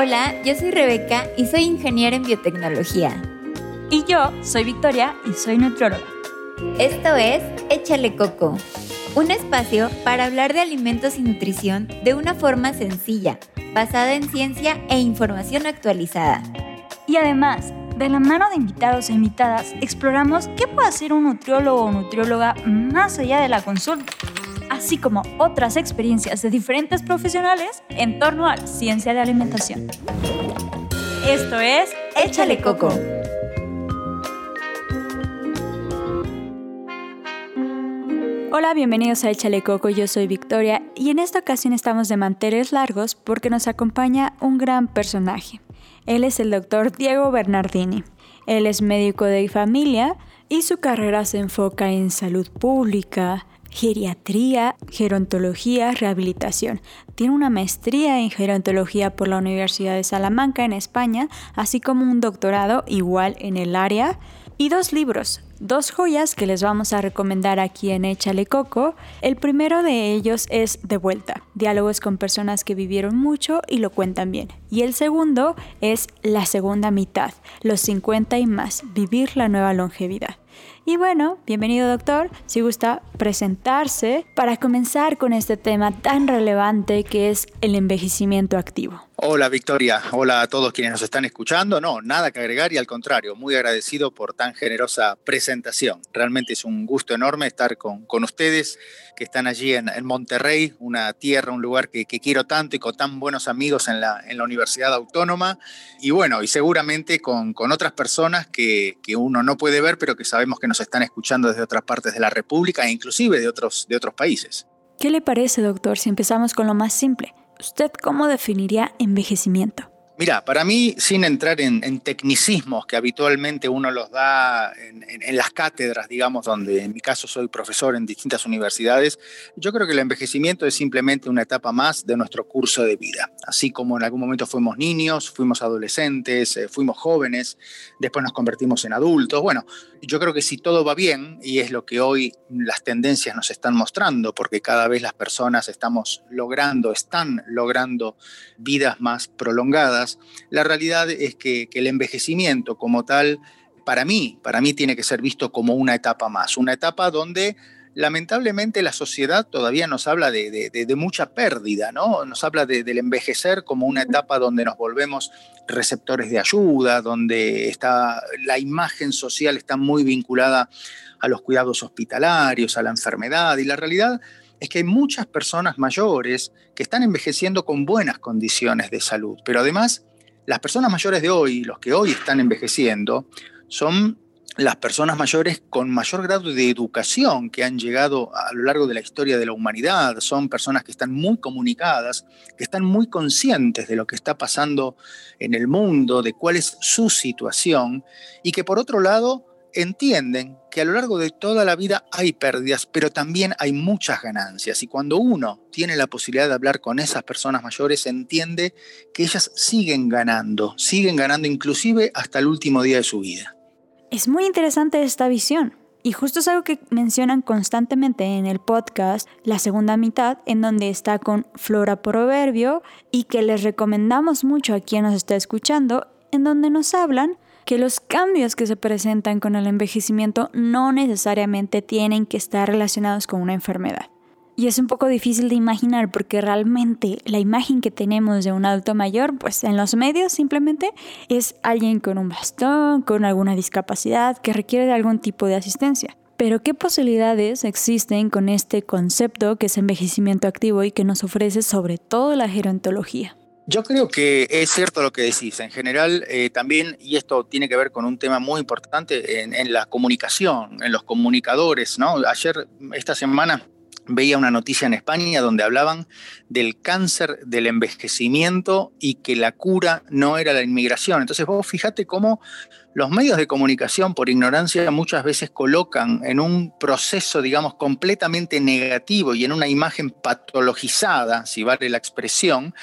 Hola, yo soy Rebeca y soy ingeniera en biotecnología. Y yo soy Victoria y soy nutrióloga. Esto es Échale Coco, un espacio para hablar de alimentos y nutrición de una forma sencilla, basada en ciencia e información actualizada. Y además, de la mano de invitados e invitadas, exploramos qué puede hacer un nutriólogo o nutrióloga más allá de la consulta así como otras experiencias de diferentes profesionales en torno a la ciencia de alimentación. Esto es Échale Coco. Hola, bienvenidos a Échale Coco, yo soy Victoria y en esta ocasión estamos de manteles largos porque nos acompaña un gran personaje. Él es el doctor Diego Bernardini. Él es médico de familia y su carrera se enfoca en salud pública, geriatría, gerontología, rehabilitación. Tiene una maestría en gerontología por la Universidad de Salamanca en España, así como un doctorado igual en el área y dos libros, dos joyas que les vamos a recomendar aquí en Échale Coco. El primero de ellos es De vuelta, diálogos con personas que vivieron mucho y lo cuentan bien. Y el segundo es La segunda mitad, los 50 y más, vivir la nueva longevidad. Y bueno, bienvenido doctor, si gusta presentarse para comenzar con este tema tan relevante que es el envejecimiento activo. Hola Victoria, hola a todos quienes nos están escuchando. No, nada que agregar y al contrario, muy agradecido por tan generosa presentación. Realmente es un gusto enorme estar con, con ustedes que están allí en, Monterrey, una tierra, un lugar que, quiero tanto y con tan buenos amigos en la, en la Universidad Autónoma. Y bueno, y seguramente con, con otras personas que, que, uno no puede ver, pero que sabemos que nos están escuchando desde otras partes de la República e inclusive de otros, de otros países. ¿Qué le parece, doctor, si empezamos con lo más simple? ¿Usted cómo definiría envejecimiento? Mira, para mí, sin entrar en, tecnicismos que habitualmente uno los da en, las cátedras, digamos, donde en mi caso soy profesor en distintas universidades, yo creo que el envejecimiento es simplemente una etapa más de nuestro curso de vida. Así como en algún momento fuimos niños, fuimos adolescentes, eh, fuimos jóvenes, después nos convertimos en adultos. Bueno, yo creo que si todo va bien, y es lo que hoy las tendencias nos están mostrando, porque cada vez las personas estamos logrando, están logrando vidas más prolongadas, la realidad es que, el envejecimiento como tal, para mí, para mí tiene que ser visto como una etapa más, una etapa donde lamentablemente la sociedad todavía nos habla de, mucha pérdida, ¿no? Nos habla del envejecer como una etapa donde nos volvemos receptores de ayuda, donde está, la imagen social está muy vinculada a los cuidados hospitalarios, a la enfermedad, y la realidad es que hay muchas personas mayores que están envejeciendo con buenas condiciones de salud, pero además las personas mayores de hoy, los que hoy están envejeciendo, son las personas mayores con mayor grado de educación que han llegado a lo largo de la historia de la humanidad. Son personas que están muy comunicadas, que están muy conscientes de lo que está pasando en el mundo, de cuál es su situación y que por otro lado entienden que a lo largo de toda la vida hay pérdidas, pero también hay muchas ganancias. Y cuando uno tiene la posibilidad de hablar con esas personas mayores, entiende que ellas siguen ganando, siguen ganando inclusive hasta el último día de su vida. Es muy interesante esta visión. Y justo es algo que mencionan constantemente en el podcast, la segunda mitad, en donde está con Flora Proverbio y que les recomendamos mucho a quien nos está escuchando, en donde nos hablan que los cambios que se presentan con el envejecimiento no necesariamente tienen que estar relacionados con una enfermedad. Y es un poco difícil de imaginar porque realmente la imagen que tenemos de un adulto mayor, pues en los medios simplemente es alguien con un bastón, con alguna discapacidad que requiere de algún tipo de asistencia. Pero ¿qué posibilidades existen con este concepto que es envejecimiento activo y que nos ofrece sobre todo la gerontología? Yo creo que es cierto lo que decís. En general, eh, también, y esto tiene que ver con un tema muy importante en, la comunicación, en los comunicadores, ¿no? Ayer, esta semana, veía una noticia en España donde hablaban del cáncer del envejecimiento y que la cura no era la inmigración. Entonces vos fíjate cómo los medios de comunicación, por ignorancia, muchas veces colocan en un proceso, digamos, completamente negativo y en una imagen patologizada, si vale la expresión,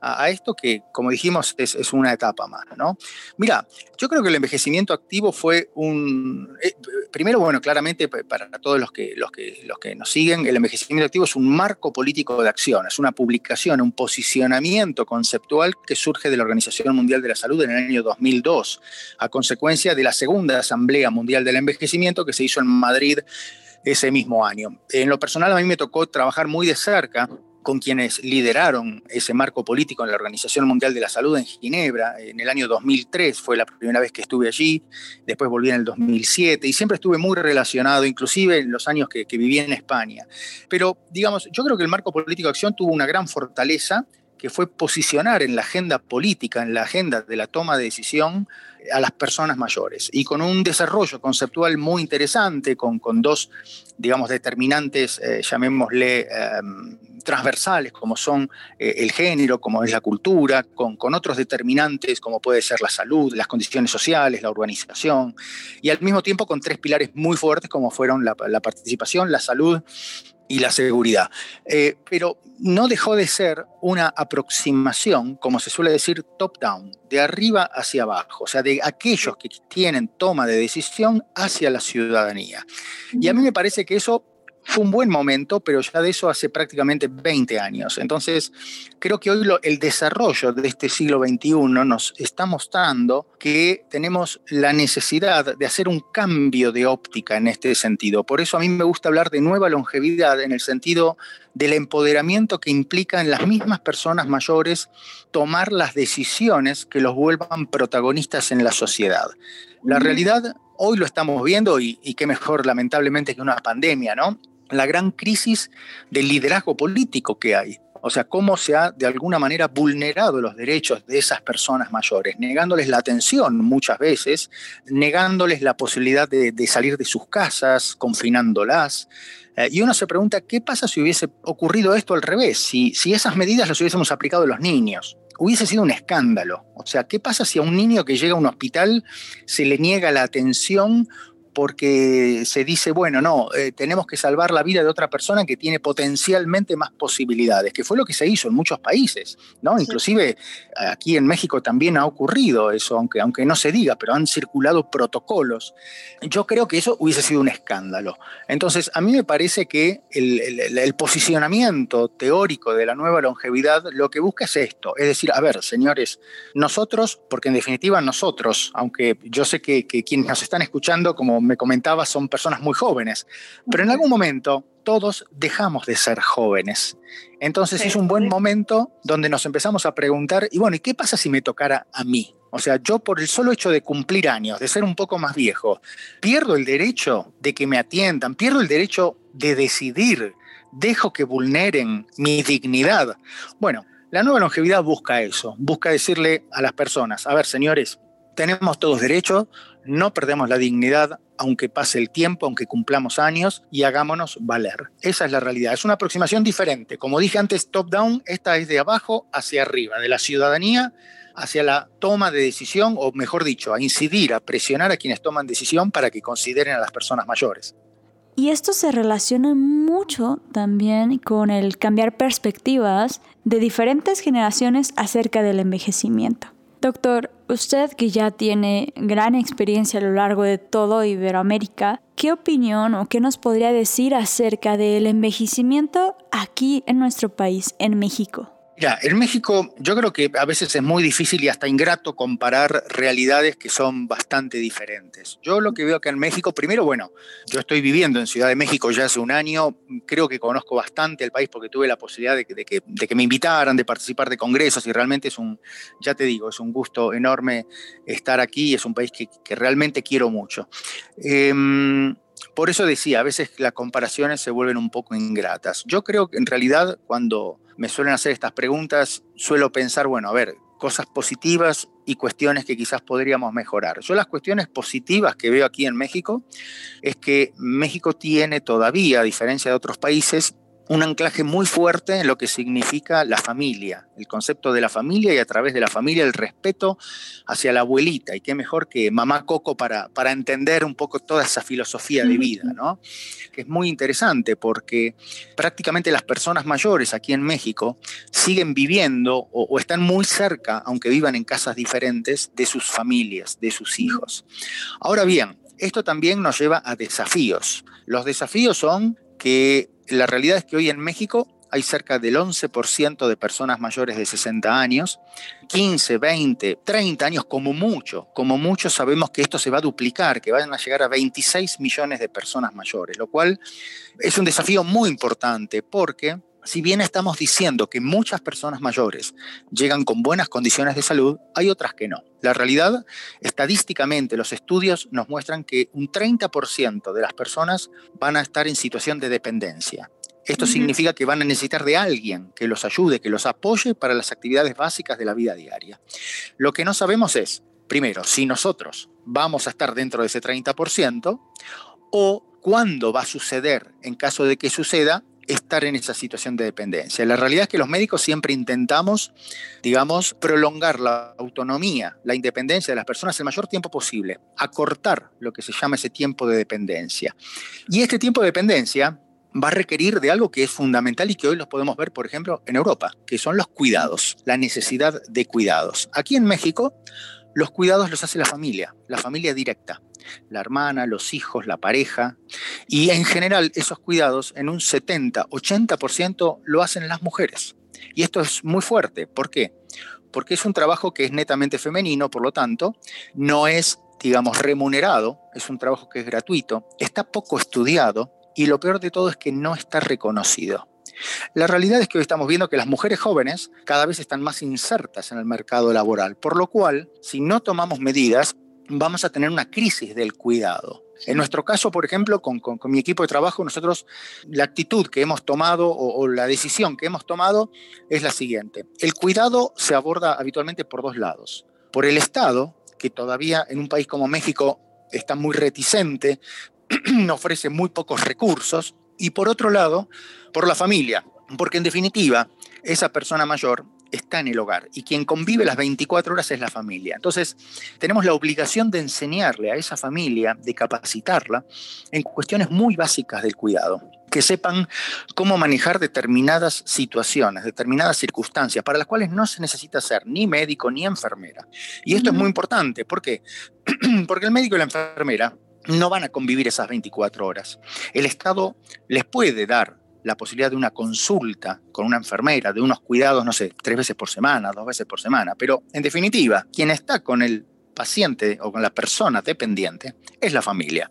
a, esto que, como dijimos, es, una etapa más. ¿no? Mira, yo creo que el envejecimiento activo fue un... Eh, primero, bueno, claramente para todos los que, los, que, los que nos siguen, el envejecimiento activo es un marco político de acción, es una publicación, un posicionamiento conceptual que surge de la Organización Mundial de la Salud en el año 2002, a consecuencia de la segunda Asamblea Mundial del Envejecimiento que se hizo en Madrid ese mismo año. En lo personal a mí me tocó trabajar muy de cerca con quienes lideraron ese marco político en la Organización Mundial de la Salud en Ginebra. En el año 2003 fue la primera vez que estuve allí, después volví en el 2007 y siempre estuve muy relacionado, inclusive en los años que, que viví en España. Pero, digamos, yo creo que el marco político de acción tuvo una gran fortaleza que fue posicionar en la agenda política, en la agenda de la toma de decisión a las personas mayores. Y con un desarrollo conceptual muy interesante, con, con dos, digamos, determinantes, eh, llamémosle, em, transversales, como son eh, el género, como es la cultura, con, con, otros determinantes, como puede ser la salud, las condiciones sociales, la urbanización, y al mismo tiempo con tres pilares muy fuertes, como fueron la, la participación, la salud y la seguridad. Eh, pero no dejó de ser una aproximación, como se suele decir, top-down, de arriba hacia abajo, o sea, de aquellos que tienen toma de decisión hacia la ciudadanía. Y a mí me parece que eso fue un buen momento, pero ya de eso hace prácticamente 20 años. Entonces, creo que hoy el desarrollo de este siglo XXI nos está mostrando que tenemos la necesidad de hacer un cambio de óptica en este sentido. Por eso a mí me gusta hablar de nueva longevidad en el sentido del empoderamiento que implica en las mismas personas mayores tomar las decisiones que los vuelvan protagonistas en la sociedad. La realidad hoy lo estamos viendo y, y, qué mejor lamentablemente que una pandemia, ¿no? La gran crisis del liderazgo político que hay. O sea, cómo se ha de alguna manera vulnerado los derechos de esas personas mayores, negándoles la atención muchas veces, negándoles la posibilidad de, salir de sus casas, confinándolas. Eh, y uno se pregunta, ¿qué pasa si hubiese ocurrido esto al revés? Si, si esas medidas las hubiésemos aplicado a los niños, hubiese sido un escándalo. O sea, ¿qué pasa si a un niño que llega a un hospital se le niega la atención porque se dice, bueno, no, eh, tenemos que salvar la vida de otra persona que tiene potencialmente más posibilidades, que fue lo que se hizo en muchos países, ¿no? Inclusive aquí en México también ha ocurrido eso, aunque, aunque no se diga, pero han circulado protocolos. Yo creo que eso hubiese sido un escándalo. Entonces, a mí me parece que el, el posicionamiento teórico de la nueva longevidad lo que busca es esto, es decir, a ver, señores, nosotros, porque en definitiva nosotros, aunque yo sé que, que quienes nos están escuchando, como me comentaba, son personas muy jóvenes, pero en algún momento todos dejamos de ser jóvenes. Entonces es un buen momento donde nos empezamos a preguntar, y bueno, ¿y qué pasa si me tocara a mí? O sea, yo por el solo hecho de cumplir años, de ser un poco más viejo, pierdo el derecho de que me atiendan, pierdo el derecho de decidir, dejo que vulneren mi dignidad. Bueno, la nueva longevidad busca eso, busca decirle a las personas, a ver, señores, tenemos todos derechos, no perdemos la dignidad aunque pase el tiempo, aunque cumplamos años y hagámonos valer. Esa es la realidad. Es una aproximación diferente. Como dije antes, top-down, esta es de abajo hacia arriba, de la ciudadanía hacia la toma de decisión, o mejor dicho, a incidir, a presionar a quienes toman decisión para que consideren a las personas mayores. Y esto se relaciona mucho también con el cambiar perspectivas de diferentes generaciones acerca del envejecimiento. Doctor, usted que ya tiene gran experiencia a lo largo de todo Iberoamérica, ¿qué opinión o qué nos podría decir acerca del envejecimiento aquí en nuestro país, en México? Ya, en México yo creo que a veces es muy difícil y hasta ingrato comparar realidades que son bastante diferentes. Yo lo que veo acá en México, primero, bueno, yo estoy viviendo en Ciudad de México ya hace un año, creo que conozco bastante el país porque tuve la posibilidad de que, me invitaran, de participar de congresos y realmente es un, ya te digo, es un gusto enorme estar aquí, es un país que, realmente quiero mucho. Em, por eso decía, a veces las comparaciones se vuelven un poco ingratas. Yo creo que en realidad cuando me suelen hacer estas preguntas, suelo pensar, bueno, a ver, cosas positivas y cuestiones que quizás podríamos mejorar. Yo las cuestiones positivas que veo aquí en México es que México tiene todavía, a diferencia de otros países, un anclaje muy fuerte en lo que significa la familia, el concepto de la familia y a través de la familia el respeto hacia la abuelita. Y qué mejor que mamá Coco para, para entender un poco toda esa filosofía de vida, ¿no? Que es muy interesante porque prácticamente las personas mayores aquí en México siguen viviendo o, o están muy cerca, aunque vivan en casas diferentes, de sus familias, de sus hijos. Ahora bien, esto también nos lleva a desafíos. Los desafíos son que la realidad es que hoy en México hay cerca del 11% de personas mayores de 60 años, 15, 20, 30 años como mucho, como mucho sabemos que esto se va a duplicar, que van a llegar a 26 millones de personas mayores, lo cual es un desafío muy importante porque si bien estamos diciendo que muchas personas mayores llegan con buenas condiciones de salud, hay otras que no. La realidad, estadísticamente, los estudios nos muestran que un 30% de las personas van a estar en situación de dependencia. Esto significa que van a necesitar de alguien que los ayude, que los apoye para las actividades básicas de la vida diaria. Lo que no sabemos es, primero, si nosotros vamos a estar dentro de ese 30% o cuándo va a suceder, en caso de que suceda, estar en esa situación de dependencia. La realidad es que los médicos siempre intentamos, digamos, prolongar la autonomía, la independencia de las personas el mayor tiempo posible, acortar lo que se llama ese tiempo de dependencia. Y este tiempo de dependencia va a requerir de algo que es fundamental y que hoy los podemos ver, por ejemplo, en Europa, que son los cuidados, la necesidad de cuidados. Aquí en México, los cuidados los hace la familia, la familia directa, la hermana, los hijos, la pareja, y en general esos cuidados en un 70, 80% lo hacen las mujeres. Y esto es muy fuerte, ¿por qué? Porque es un trabajo que es netamente femenino, por lo tanto, no es, digamos, remunerado, es un trabajo que es gratuito, está poco estudiado, y lo peor de todo es que no está reconocido. La realidad es que hoy estamos viendo que las mujeres jóvenes cada vez están más insertas en el mercado laboral, por lo cual, si no tomamos medidas, vamos a tener una crisis del cuidado. En nuestro caso, por ejemplo, con, mi equipo de trabajo, nosotros la actitud que hemos tomado o, o, la decisión que hemos tomado es la siguiente. El cuidado se aborda habitualmente por dos lados. Por el Estado, que todavía en un país como México está muy reticente ofrece muy pocos recursos, y por otro lado, por la familia, porque en definitiva, esa persona mayor está en el hogar y quien convive las 24 horas es la familia. Entonces, tenemos la obligación de enseñarle a esa familia, de capacitarla en cuestiones muy básicas del cuidado que sepan cómo manejar determinadas situaciones, determinadas circunstancias, para las cuales no se necesita ser ni médico ni enfermera. Y esto es muy importante, ¿por qué? Porque el médico y la enfermera no van a convivir esas 24 horas. El Estado les puede dar la posibilidad de una consulta con una enfermera, de unos cuidados, no sé, tres veces por semana, dos veces por semana, pero en definitiva, quien está con el paciente o con la persona dependiente es la familia.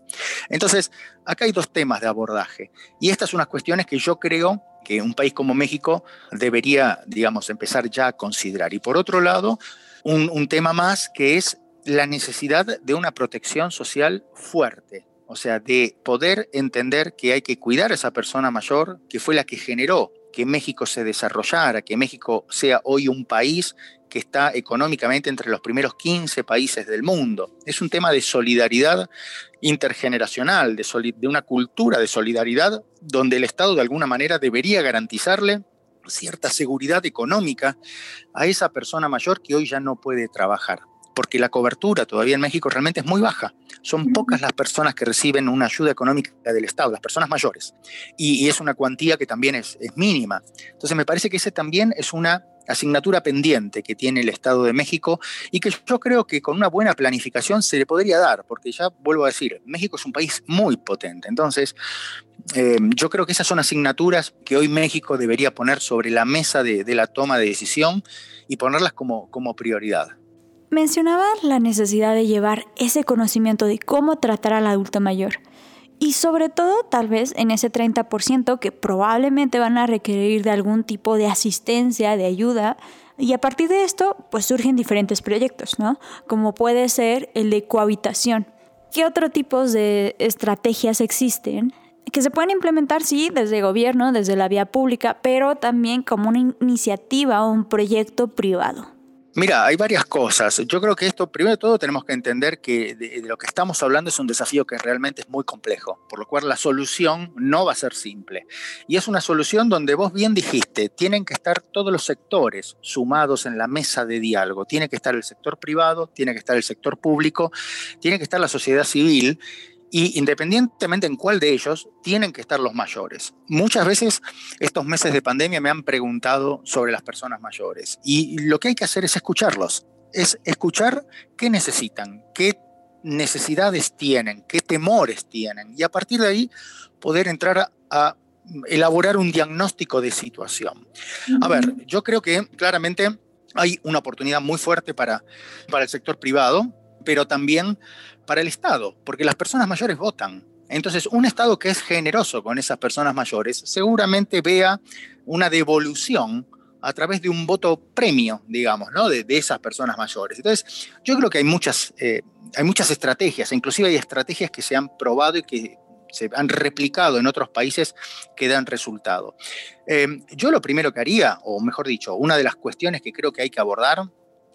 Entonces, acá hay dos temas de abordaje y estas son unas cuestiones que yo creo que un país como México debería, digamos, empezar ya a considerar. Y por otro lado, un, un tema más que es la necesidad de una protección social fuerte, o sea, de poder entender que hay que cuidar a esa persona mayor que fue la que generó que México se desarrollara, que México sea hoy un país que está económicamente entre los primeros 15 países del mundo. Es un tema de solidaridad intergeneracional, de, de una cultura de solidaridad donde el Estado de alguna manera debería garantizarle cierta seguridad económica a esa persona mayor que hoy ya no puede trabajar porque la cobertura todavía en México realmente es muy baja. Son pocas las personas que reciben una ayuda económica del Estado, las personas mayores. Y, es una cuantía que también es, es mínima. Entonces me parece que ese también es una asignatura pendiente que tiene el Estado de México y que yo creo que con una buena planificación se le podría dar, porque ya vuelvo a decir, México es un país muy potente. Entonces, eh, yo creo que esas son asignaturas que hoy México debería poner sobre la mesa de, de la toma de decisión y ponerlas como, como prioridad. Mencionaba la necesidad de llevar ese conocimiento de cómo tratar al adulto mayor. Y sobre todo, tal vez en ese 30% que probablemente van a requerir de algún tipo de asistencia, de ayuda. Y a partir de esto, pues surgen diferentes proyectos, ¿no? Como puede ser el de cohabitación. ¿Qué otros tipos de estrategias existen que se pueden implementar, sí, desde gobierno, desde la vía pública, pero también como una iniciativa o un proyecto privado. Mira, hay varias cosas. Yo creo que esto, primero de todo, tenemos que entender que de, lo que estamos hablando es un desafío que realmente es muy complejo, por lo cual la solución no va a ser simple. Y es una solución donde vos bien dijiste, tienen que estar todos los sectores sumados en la mesa de diálogo. Tiene que estar el sector privado, tiene que estar el sector público, tiene que estar la sociedad civil y independientemente en cuál de ellos, tienen que estar los mayores. Muchas veces estos meses de pandemia me han preguntado sobre las personas mayores y lo que hay que hacer es escucharlos, es escuchar qué necesitan, qué necesidades tienen, qué temores tienen y a partir de ahí poder entrar a, elaborar un diagnóstico de situación. A ver, yo creo que claramente hay una oportunidad muy fuerte para, para el sector privado, pero también para el Estado, porque las personas mayores votan. Entonces, un Estado que es generoso con esas personas mayores seguramente vea una devolución a través de un voto premio, digamos, ¿no? de, esas personas mayores. Entonces, yo creo que hay muchas, eh, hay muchas estrategias, inclusive hay estrategias que se han probado y que se han replicado en otros países que dan resultado. Eh, yo lo primero que haría, o mejor dicho, una de las cuestiones que creo que hay que abordar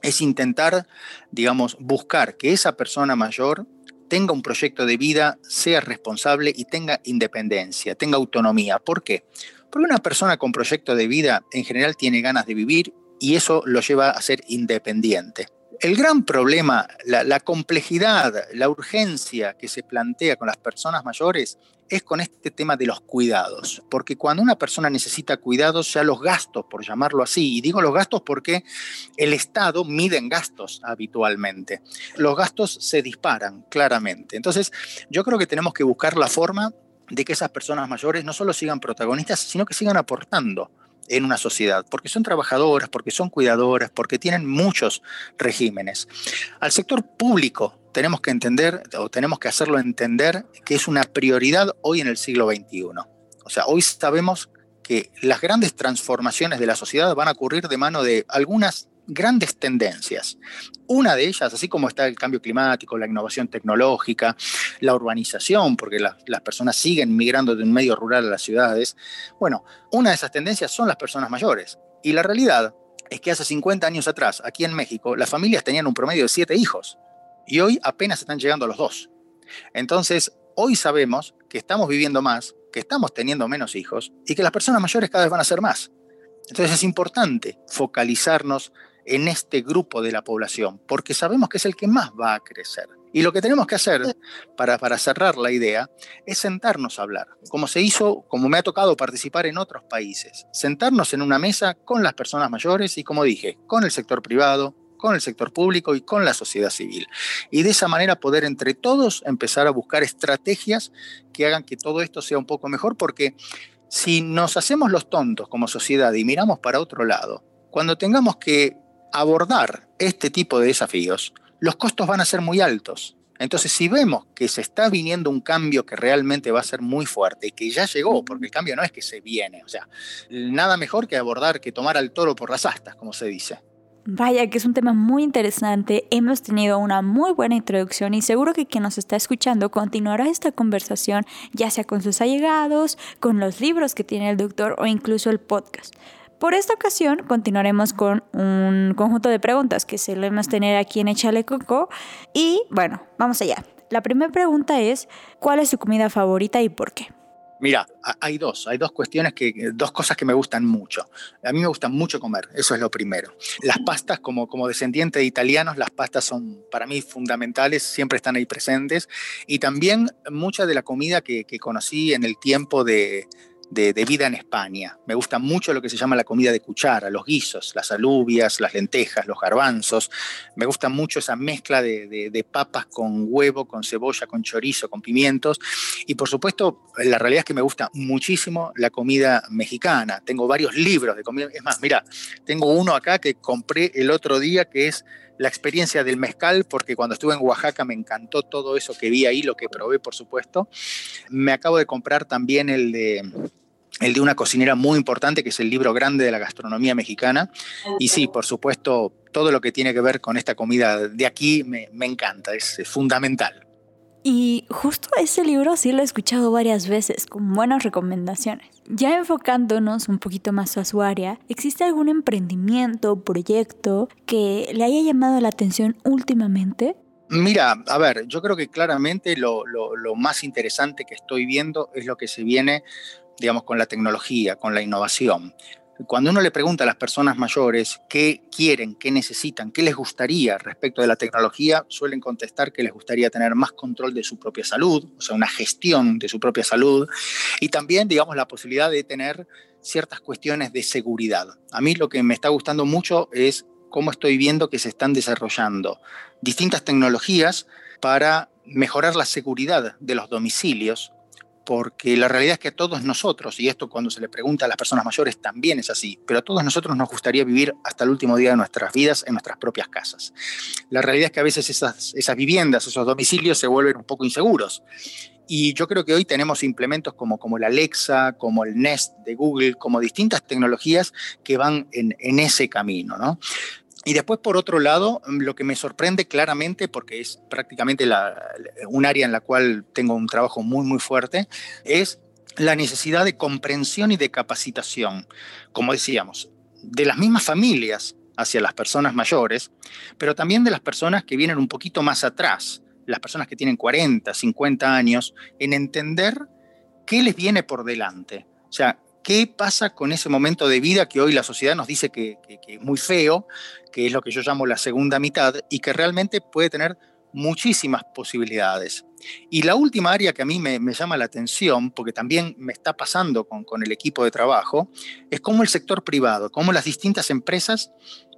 es intentar, digamos, buscar que esa persona mayor tenga un proyecto de vida, sea responsable y tenga independencia, tenga autonomía. ¿Por qué? Porque una persona con proyecto de vida en general tiene ganas de vivir y eso lo lleva a ser independiente. El gran problema, la, complejidad, la urgencia que se plantea con las personas mayores es con este tema de los cuidados, porque cuando una persona necesita cuidados, ya los gastos, por llamarlo así, y digo los gastos porque el Estado mide en gastos habitualmente, los gastos se disparan claramente. Entonces, yo creo que tenemos que buscar la forma de que esas personas mayores no solo sigan protagonistas, sino que sigan aportando en una sociedad, porque son trabajadoras, porque son cuidadoras, porque tienen muchos regímenes. Al sector público tenemos que entender, o tenemos que hacerlo entender, que es una prioridad hoy en el siglo XXI. O sea, hoy sabemos que las grandes transformaciones de la sociedad van a ocurrir de mano de algunas grandes tendencias. Una de ellas, así como está el cambio climático, la innovación tecnológica, la urbanización, porque las personas siguen migrando de un medio rural a las ciudades, bueno, una de esas tendencias son las personas mayores. Y la realidad es que hace 50 años atrás, aquí en México, las familias tenían un promedio de siete hijos y hoy apenas están llegando a los dos. Entonces, hoy sabemos que estamos viviendo más, que estamos teniendo menos hijos y que las personas mayores cada vez van a ser más. Entonces es importante focalizarnos en este grupo de la población, porque sabemos que es el que más va a crecer. Y lo que tenemos que hacer para, cerrar la idea es sentarnos a hablar, como se hizo, como me ha tocado participar en otros países, sentarnos en una mesa con las personas mayores y, como dije, con el sector privado, con el sector público y con la sociedad civil. Y de esa manera poder entre todos empezar a buscar estrategias que hagan que todo esto sea un poco mejor, porque si nos hacemos los tontos como sociedad y miramos para otro lado, cuando tengamos que abordar este tipo de desafíos, los costos van a ser muy altos. Entonces, si vemos que se está viniendo un cambio que realmente va a ser muy fuerte que ya llegó, porque el cambio no es que se viene, o sea, nada mejor que abordar, que tomar al toro por las astas, como se dice. Vaya, que es un tema muy interesante. Hemos tenido una muy buena introducción y seguro que quien nos está escuchando continuará esta conversación, ya sea con sus allegados, con los libros que tiene el doctor o incluso el podcast. Por esta ocasión continuaremos con un conjunto de preguntas que solemos tener aquí en Echale Coco. Y bueno, vamos allá. La primera pregunta es, ¿cuál es su comida favorita y por qué? Mira, hay dos, hay dos cuestiones que, dos cosas que me gustan mucho. A mí me gusta mucho comer, eso es lo primero. Las pastas, como, como descendiente de italianos, las pastas son para mí fundamentales, siempre están ahí presentes. Y también mucha de la comida que conocí en el tiempo de, de, vida en España. Me gusta mucho lo que se llama la comida de cuchara, los guisos, las alubias, las lentejas, los garbanzos. Me gusta mucho esa mezcla de, papas con huevo, con cebolla, con chorizo, con pimientos. Y por supuesto, la realidad es que me gusta muchísimo la comida mexicana. Tengo varios libros de comida. Es más, mira, tengo uno acá que compré el otro día que es la experiencia del mezcal, porque cuando estuve en Oaxaca me encantó todo eso que vi ahí, lo que probé, por supuesto. Me acabo de comprar también el de el de una cocinera muy importante, que es el libro grande de la gastronomía mexicana. Y sí, por supuesto, todo lo que tiene que ver con esta comida de aquí me, encanta, es fundamental. Y justo ese libro sí lo he escuchado varias veces, con buenas recomendaciones. Ya enfocándonos un poquito más a su área, ¿existe algún emprendimiento o proyecto que le haya llamado la atención últimamente? Mira, a ver, yo creo que claramente lo, lo, más interesante que estoy viendo es lo que se viene, digamos, con la tecnología, con la innovación. Cuando uno le pregunta a las personas mayores qué quieren, qué necesitan, qué les gustaría respecto de la tecnología, suelen contestar que les gustaría tener más control de su propia salud, o sea, una gestión de su propia salud, y también, digamos, la posibilidad de tener ciertas cuestiones de seguridad. A mí lo que me está gustando mucho es cómo estoy viendo que se están desarrollando distintas tecnologías para mejorar la seguridad de los domicilios, porque la realidad es que a todos nosotros, y esto cuando se le pregunta a las personas mayores también es así, pero a todos nosotros nos gustaría vivir hasta el último día de nuestras vidas en nuestras propias casas. La realidad es que a veces esas, viviendas, esos domicilios se vuelven un poco inseguros. Y yo creo que hoy tenemos implementos como, como el Alexa, como el Nest de Google, como distintas tecnologías que van en, en ese camino. ¿no? Y después, por otro lado, mm, lo que me sorprende claramente, porque es prácticamente un área en la cual tengo un trabajo muy, muy fuerte, es la necesidad de comprensión y de capacitación, como decíamos, de las mismas familias hacia las personas mayores, pero también de las personas que vienen un poquito más atrás, las personas que tienen 40, 50 años, en entender qué les viene por delante. O sea, ¿Qué pasa con ese momento de vida que hoy la sociedad nos dice que, es muy feo, que es lo que yo llamo la segunda mitad, y que realmente puede tener muchísimas posibilidades? Y la última área que a mí me, llama la atención, porque también me está pasando con, el equipo de trabajo, es cómo el sector privado, cómo las distintas empresas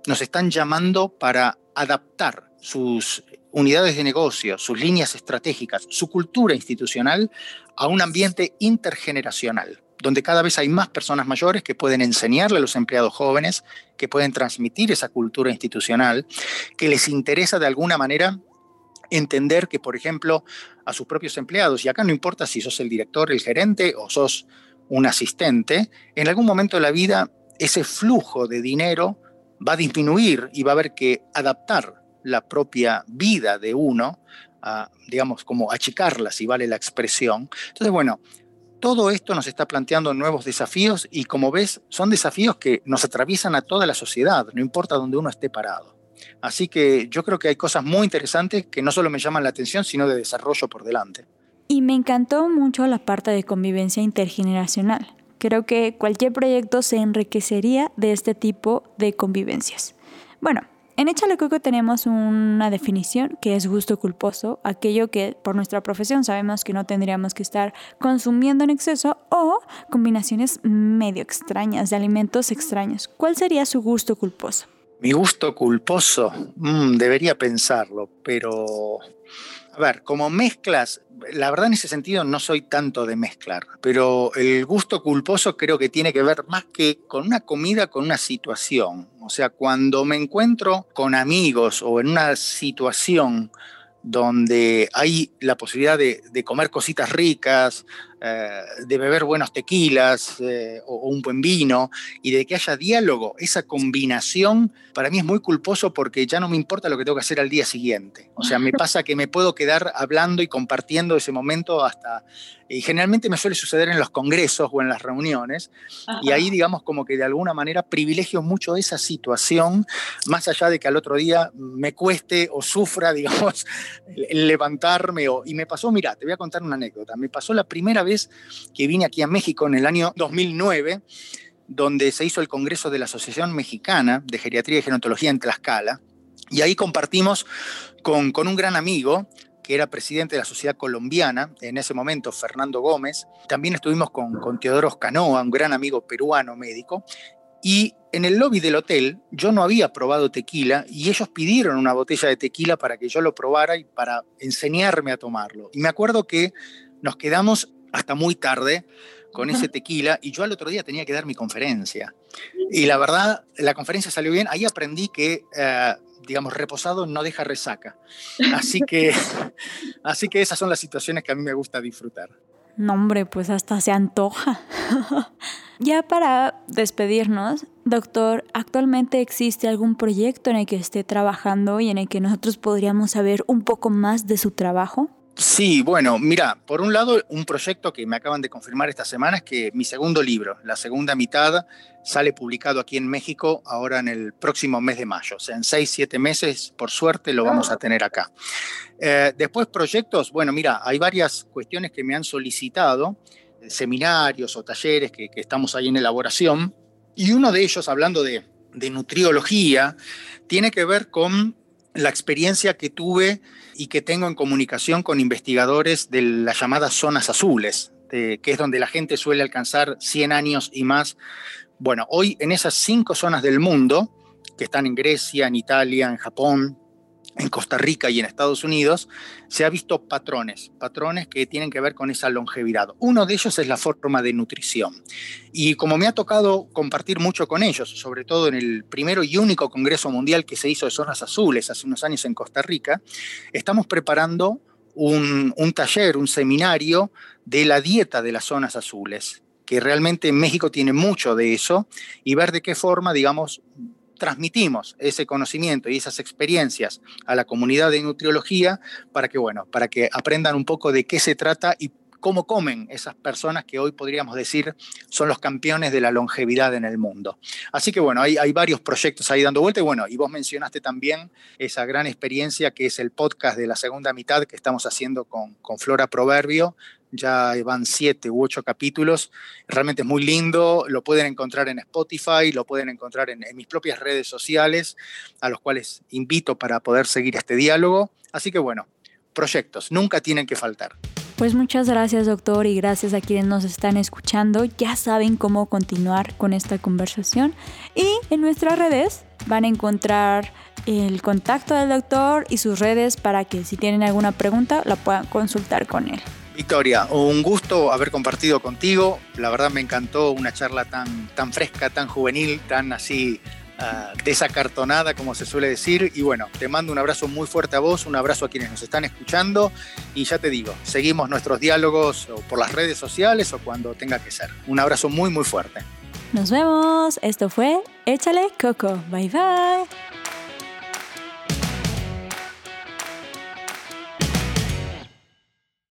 nos están llamando para adaptar sus unidades de negocio, sus líneas estratégicas, su cultura institucional a un ambiente intergeneracional donde cada vez hay más personas mayores que pueden enseñarle a los empleados jóvenes, que pueden transmitir esa cultura institucional, que les interesa de alguna manera entender que, por ejemplo, a sus propios empleados, y acá no importa si sos el director, el gerente o sos un asistente, en algún momento de la vida ese flujo de dinero va a disminuir y va a haber que adaptar la propia vida de uno, digamos, como achicarla, si vale la expresión. Entonces, bueno, todo esto nos está planteando nuevos desafíos y como ves, son desafíos que nos atraviesan a toda la sociedad, no importa dónde uno esté parado. Así que yo creo que hay cosas muy interesantes que no solo me llaman la atención, sino de desarrollo por delante. Y me encantó mucho la parte de convivencia intergeneracional. Creo que cualquier proyecto se enriquecería de este tipo de convivencias. Bueno, en Échale Coco tenemos una definición que es gusto culposo, aquello que por nuestra profesión sabemos que no tendríamos que estar consumiendo en exceso o combinaciones medio extrañas de alimentos extraños. ¿Cuál sería su gusto culposo? Mi gusto culposo, mm, debería pensarlo, pero a ver, como mezclas, la verdad en ese sentido no soy tanto de mezclar, pero el gusto culposo creo que tiene que ver más que con una comida, con una situación. O sea, cuando me encuentro con amigos o en una situación donde hay la posibilidad de, comer cositas ricas, eh, de beber buenos tequilas eh, o, un buen vino y de que haya diálogo, esa combinación para mí es muy culposo porque ya no me importa lo que tengo que hacer al día siguiente. O sea, me pasa que me puedo quedar hablando y compartiendo ese momento hasta... Y generalmente me suele suceder en los congresos o en las reuniones y ahí digamos como que de alguna manera privilegio mucho esa situación, más allá de que al otro día me cueste o sufra, digamos, el levantarme. O, y me pasó, mira, te voy a contar una anécdota, me pasó la primera vez que vine aquí a México en el año 2009, donde se hizo el Congreso de la Asociación Mexicana de Geriatría y Genotología en Tlaxcala, y ahí compartimos con, un gran amigo, que era presidente de la Sociedad Colombiana, en ese momento Fernando Gómez. También estuvimos con, con Teodoro Canoa, un gran amigo peruano médico. Y en el lobby del hotel yo no había probado tequila y ellos pidieron una botella de tequila para que yo lo probara y para enseñarme a tomarlo. Y me acuerdo que nos quedamos hasta muy tarde con ese tequila y yo al otro día tenía que dar mi conferencia. Y la verdad, la conferencia salió bien. Ahí aprendí que, eh, digamos, reposado no deja resaca. Así que, así que esas son las situaciones que a mí me gusta disfrutar. No, hombre, pues hasta se antoja. ya para despedirnos, doctor, ¿actualmente existe algún proyecto en el que esté trabajando y en el que nosotros podríamos saber un poco más de su trabajo? Sí, bueno, mira, por un lado, un proyecto que me acaban de confirmar esta semana es que mi segundo libro, la segunda mitad, sale publicado aquí en México ahora en el próximo mes de mayo. O sea, en seis, siete meses, por suerte, lo vamos a tener acá. Eh, después, proyectos, bueno, mira, hay varias cuestiones que me han solicitado, eh, seminarios o talleres que, estamos ahí en elaboración, y uno de ellos, hablando de, de nutriología, tiene que ver con la experiencia que tuve y que tengo en comunicación con investigadores de las llamadas zonas azules, que es donde la gente suele alcanzar 100 años y más. Bueno, hoy en esas cinco zonas del mundo, que están en Grecia, en Italia, en Japón, en Costa Rica y en Estados Unidos, se ha visto patrones, patrones que tienen que ver con esa longevidad. Uno de ellos es la forma de nutrición. Y como me ha tocado compartir mucho con ellos, sobre todo en el primero y único Congreso Mundial que se hizo de Zonas Azules hace unos años en Costa Rica, estamos preparando un, un taller, un seminario de la dieta de las zonas azules que realmente en México tiene mucho de eso y ver de qué forma, digamos, transmitimos ese conocimiento y esas experiencias a la comunidad de nutriología para que, bueno, para que aprendan un poco de qué se trata y cómo comen esas personas que hoy podríamos decir son los campeones de la longevidad en el mundo. Así que bueno, hay, hay varios proyectos ahí dando vuelta y bueno, y vos mencionaste también esa gran experiencia que es el podcast de la segunda mitad que estamos haciendo con, con Flora Proverbio, ya van siete u ocho capítulos. Realmente es muy lindo, lo pueden encontrar en Spotify, lo pueden encontrar en, mis propias redes sociales, a los cuales invito para poder seguir este diálogo. Así que bueno, proyectos, nunca tienen que faltar. Pues muchas gracias doctor y gracias a quienes nos están escuchando. Ya saben cómo continuar con esta conversación y en nuestras redes van a encontrar el contacto del doctor y sus redes para que si tienen alguna pregunta la puedan consultar con él. Victoria, un gusto haber compartido contigo. La verdad me encantó una charla tan, tan fresca, tan juvenil, tan así uh, desacartonada, como se suele decir. Y bueno, te mando un abrazo muy fuerte a vos, un abrazo a quienes nos están escuchando. Y ya te digo, seguimos nuestros diálogos por las redes sociales o cuando tenga que ser. Un abrazo muy, muy fuerte. Nos vemos. Esto fue Échale Coco. Bye bye.